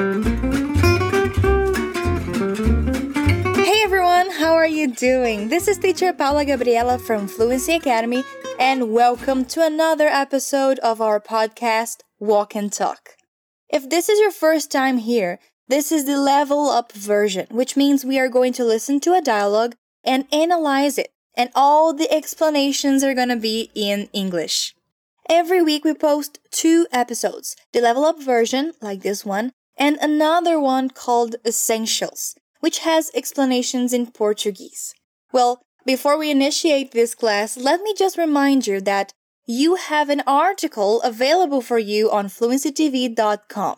Hey everyone, how are you doing? This is teacher Paula Gabriela from Fluency Academy, and welcome to another episode of our podcast, Walk and Talk. If this is your first time here, this is the level up version, which means we are going to listen to a dialogue and analyze it, and all the explanations are going to be in English. Every week we post two episodes the level up version, like this one, and another one called Essentials, which has explanations in Portuguese. Well, before we initiate this class, let me just remind you that you have an article available for you on fluencytv.com.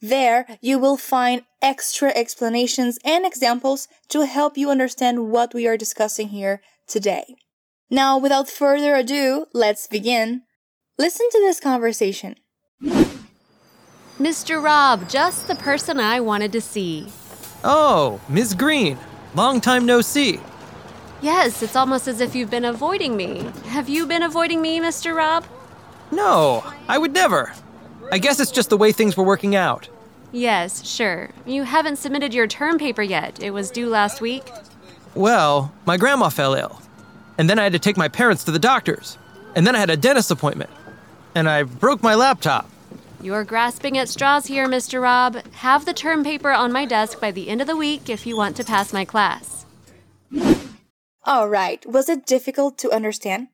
There, you will find extra explanations and examples to help you understand what we are discussing here today. Now, without further ado, let's begin. Listen to this conversation. Mr. Rob, just the person I wanted to see. Oh, Ms. Green. Long time no see. Yes, it's almost as if you've been avoiding me. Have you been avoiding me, Mr. Rob? No, I would never. I guess it's just the way things were working out. Yes, sure. You haven't submitted your term paper yet. It was due last week. Well, my grandma fell ill. And then I had to take my parents to the doctors. And then I had a dentist appointment. And I broke my laptop. You're grasping at straws here, Mr. Rob. Have the term paper on my desk by the end of the week if you want to pass my class. Alright, was it difficult to understand?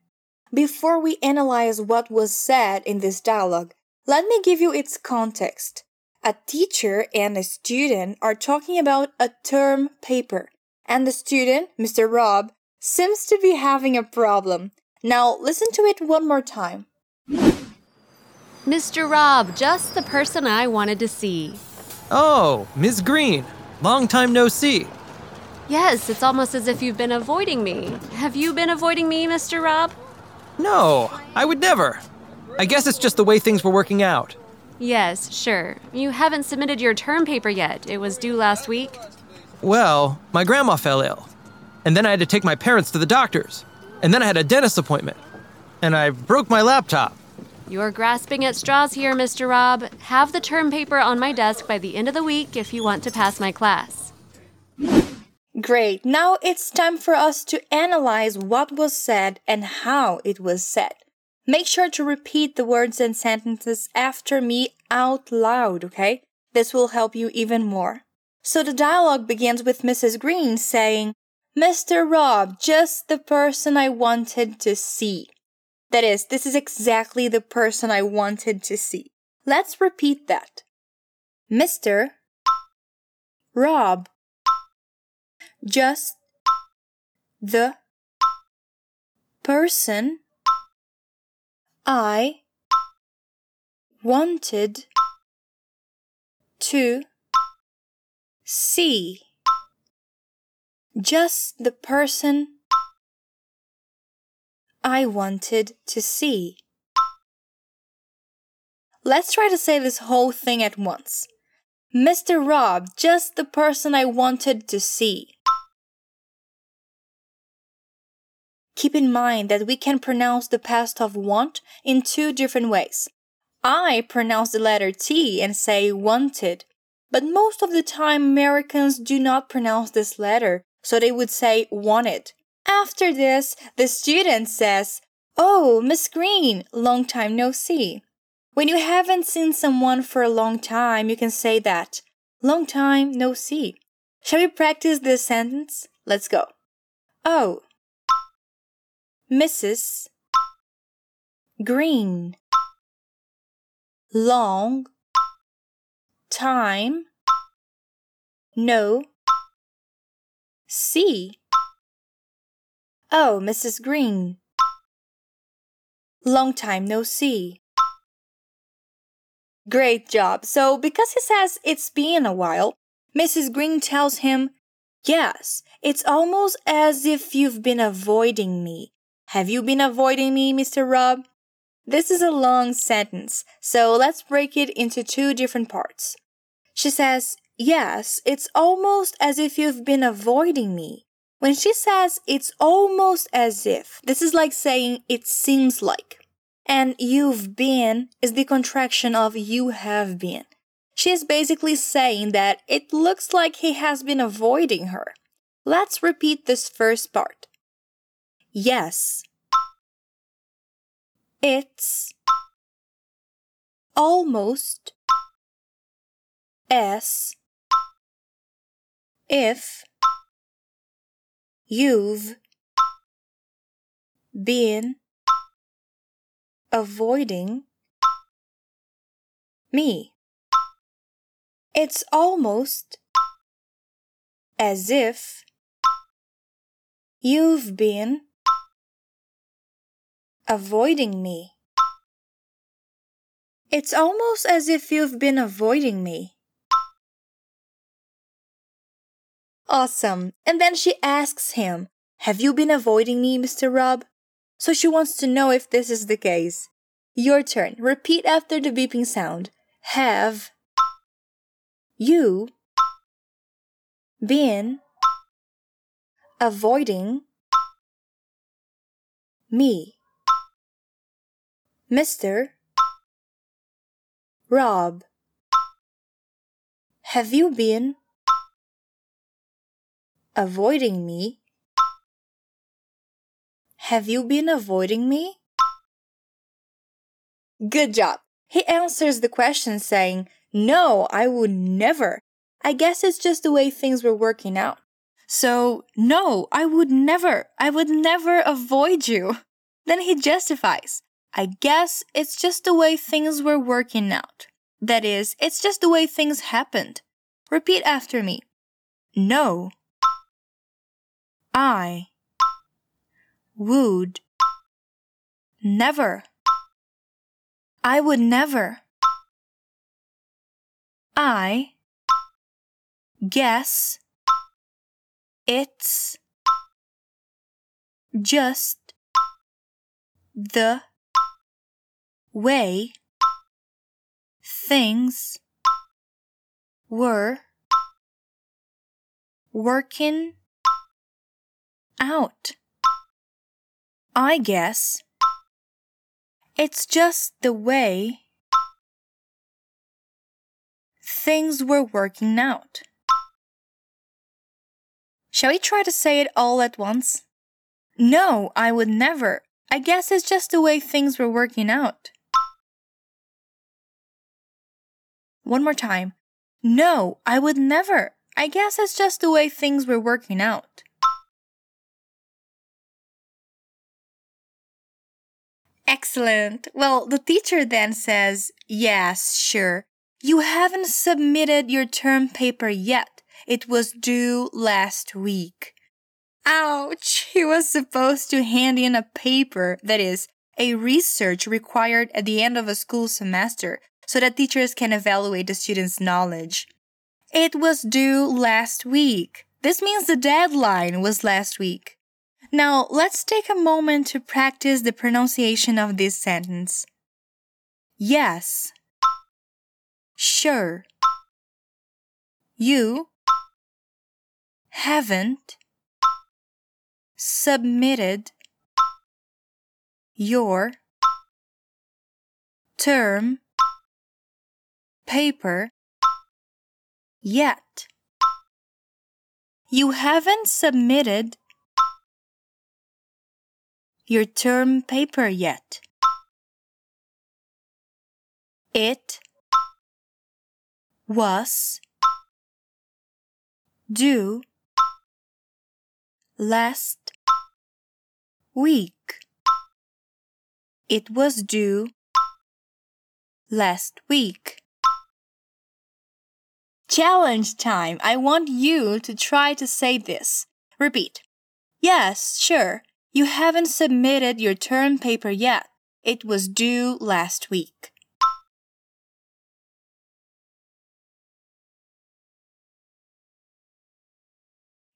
Before we analyze what was said in this dialogue, let me give you its context. A teacher and a student are talking about a term paper, and the student, Mr. Rob, seems to be having a problem. Now listen to it one more time. Mr. Rob, just the person I wanted to see. Oh, Ms. Green. Long time no see. Yes, it's almost as if you've been avoiding me. Have you been avoiding me, Mr. Rob? No, I would never. I guess it's just the way things were working out. Yes, sure. You haven't submitted your term paper yet. It was due last week. Well, my grandma fell ill. And then I had to take my parents to the doctors. And then I had a dentist appointment. And I broke my laptop. You're grasping at straws here, Mr. Rob. Have the term paper on my desk by the end of the week if you want to pass my class. Great. Now it's time for us to analyze what was said and how it was said. Make sure to repeat the words and sentences after me out loud, okay? This will help you even more. So the dialogue begins with Mrs. Green saying, Mr. Rob, just the person I wanted to see. That is, this is exactly the person I wanted to see. Let's repeat that. Mr. Rob, just the person I wanted to see. Just the person I wanted to see. Let's try to say this whole thing at once. Mr. Rob, just the person I wanted to see. Keep in mind that we can pronounce the past of want in two different ways. I pronounce the letter T and say wanted, but most of the time Americans do not pronounce this letter, so they would say wanted. After this, the student says, Oh, Miss Green, long time no see. When you haven't seen someone for a long time, you can say that. Long time no see. Shall we practice this sentence? Let's go. Oh, Mrs. Green. Long time no see. Oh, Mrs. Green. Long time no see. Great job. So, because he says it's been a while, Mrs. Green tells him, Yes, it's almost as if you've been avoiding me. Have you been avoiding me, Mr. Rob? This is a long sentence, so let's break it into two different parts. She says, Yes, it's almost as if you've been avoiding me. When she says it's almost as if, this is like saying it seems like. And you've been is the contraction of you have been. She is basically saying that it looks like he has been avoiding her. Let's repeat this first part. Yes. It's almost as if you've been avoiding me. It's almost as if you've been avoiding me. It's almost as if you've been avoiding me. Awesome. And then she asks him, Have you been avoiding me, Mr. Rob? So she wants to know if this is the case. Your turn. Repeat after the beeping sound. Have you been avoiding me? Mr. Rob, have you been avoiding me? Have you been avoiding me? Good job. He answers the question saying, No, I would never. I guess it's just the way things were working out. So, no, I would never. I would never avoid you. Then he justifies. I guess it's just the way things were working out. That is, it's just the way things happened. Repeat after me. No. I would never. I would never. I guess it's just the way things were working out. I guess it's just the way things were working out. Shall we try to say it all at once? No, I would never. I guess it's just the way things were working out. One more time. No, I would never. I guess it's just the way things were working out. Excellent. Well, the teacher then says, Yes, sure. You haven't submitted your term paper yet. It was due last week. Ouch! He was supposed to hand in a paper, that is, a research required at the end of a school semester, so that teachers can evaluate the student's knowledge. It was due last week. This means the deadline was last week. Now, let's take a moment to practice the pronunciation of this sentence. Yes. Sure. You haven't submitted your term paper yet. You haven't submitted your term paper yet. It was due last week. It was due last week. Challenge time. I want you to try to say this. Repeat. Yes, sure. You haven't submitted your term paper yet. It was due last week.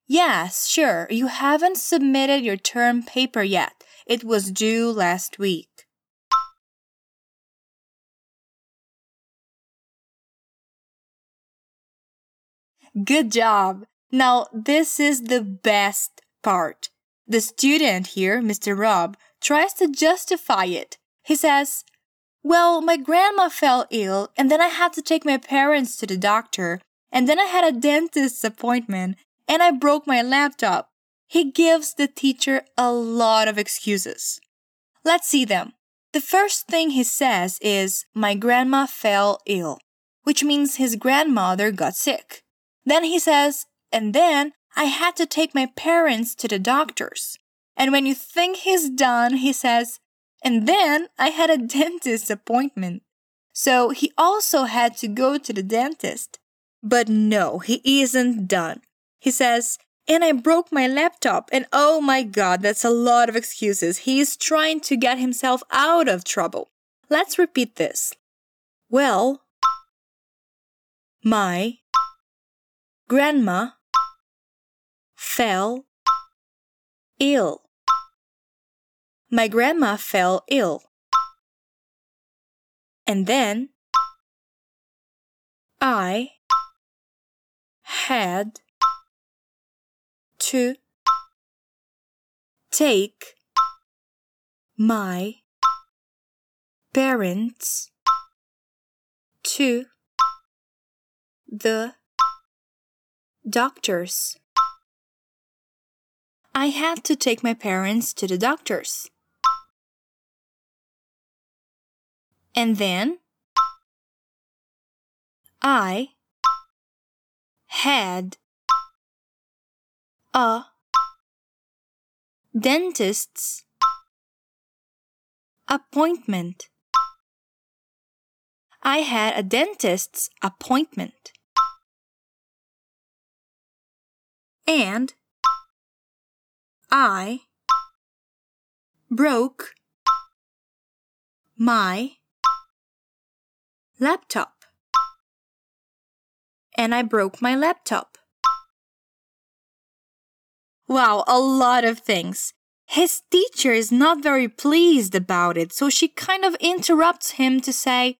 Yes, sure. You haven't submitted your term paper yet. It was due last week. Good job. Now, this is the best part. The student here, Mr. Rob, tries to justify it. He says, Well, my grandma fell ill, and then I had to take my parents to the doctor, and then I had a dentist's appointment, and I broke my laptop. He gives the teacher a lot of excuses. Let's see them. The first thing he says is, My grandma fell ill, which means his grandmother got sick. Then he says, And then I had to take my parents to the doctors. And when you think he's done, he says, and then I had a dentist appointment. So he also had to go to the dentist. But no, he isn't done. He says, and I broke my laptop, and oh my god, that's a lot of excuses. He is trying to get himself out of trouble. Let's repeat this. Well, my grandma fell ill. My grandma fell ill. And then I had to take my parents to the doctors. I had to take my parents to the doctors. And then I had a dentist's appointment. I had a dentist's appointment. And I broke my laptop. And I broke my laptop. Wow, a lot of things. His teacher is not very pleased about it, so she kind of interrupts him to say,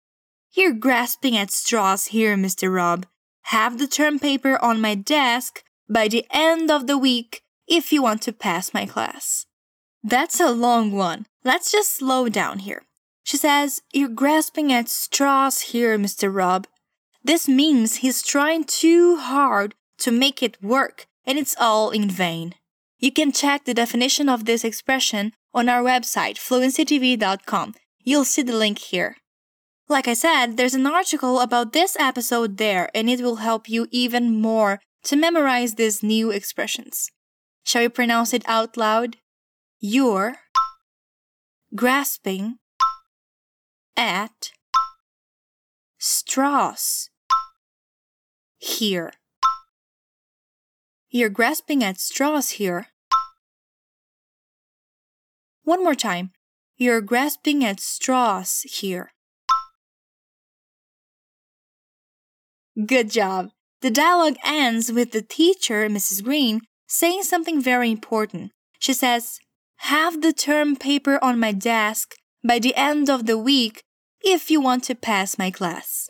You're grasping at straws here, Mr. Rob. Have the term paper on my desk by the end of the week if you want to pass my class. That's a long one. Let's just slow down here. She says, You're grasping at straws here, Mr. Rob. This means he's trying too hard to make it work, and it's all in vain. You can check the definition of this expression on our website, fluencytv.com. You'll see the link here. Like I said, there's an article about this episode there, and it will help you even more to memorize these new expressions. Shall we pronounce it out loud? You're grasping at straws here. You're grasping at straws here. One more time. You're grasping at straws here. Good job. The dialogue ends with the teacher, Mrs. Green, saying something very important. She says, Have the term paper on my desk by the end of the week if you want to pass my class.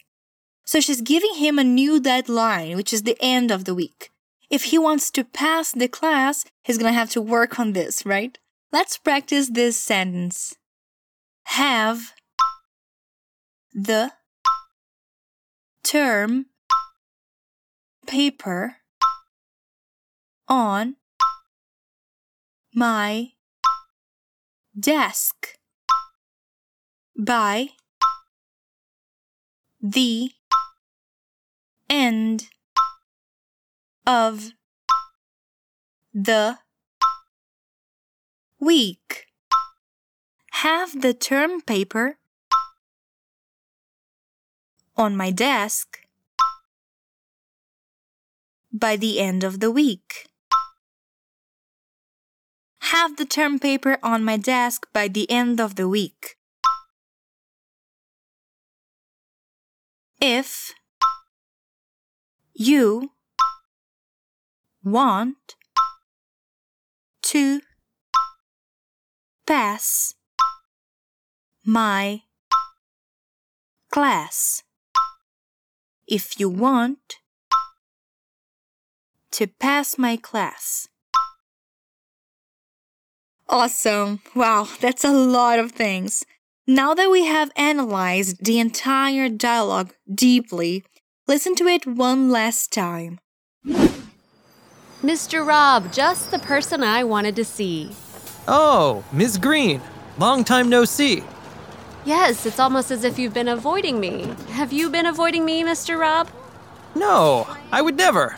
So she's giving him a new deadline, which is the end of the week. If he wants to pass the class, he's gonna have to work on this, right? Let's practice this sentence. Have the term paper on my desk by the end of the week. Have the term paper on my desk by the end of the week. Have the term paper on my desk by the end of the week. If you want to pass my class. If you want to pass my class. Awesome. Wow, that's a lot of things. Now that we have analyzed the entire dialogue deeply, listen to it one last time. Mr. Rob, just the person I wanted to see. Oh, Ms. Green. Long time no see. Yes, it's almost as if you've been avoiding me. Have you been avoiding me, Mr. Rob? No, I would never.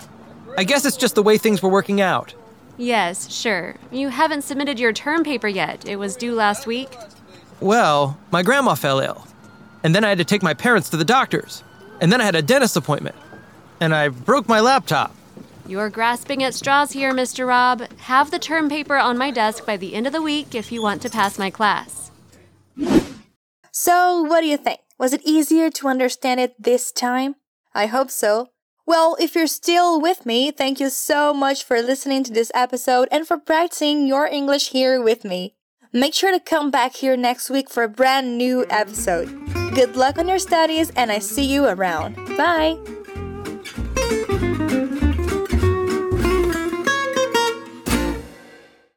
I guess it's just the way things were working out. Yes, sure. You haven't submitted your term paper yet. It was due last week. Well, my grandma fell ill. And then I had to take my parents to the doctors. And then I had a dentist appointment. And I broke my laptop. You're grasping at straws here, Mr. Rob. Have the term paper on my desk by the end of the week if you want to pass my class. So, what do you think? Was it easier to understand it this time? I hope so. Well, if you're still with me, thank you so much for listening to this episode and for practicing your English here with me. Make sure to come back here next week for a brand new episode. Good luck on your studies, and I see you around. Bye!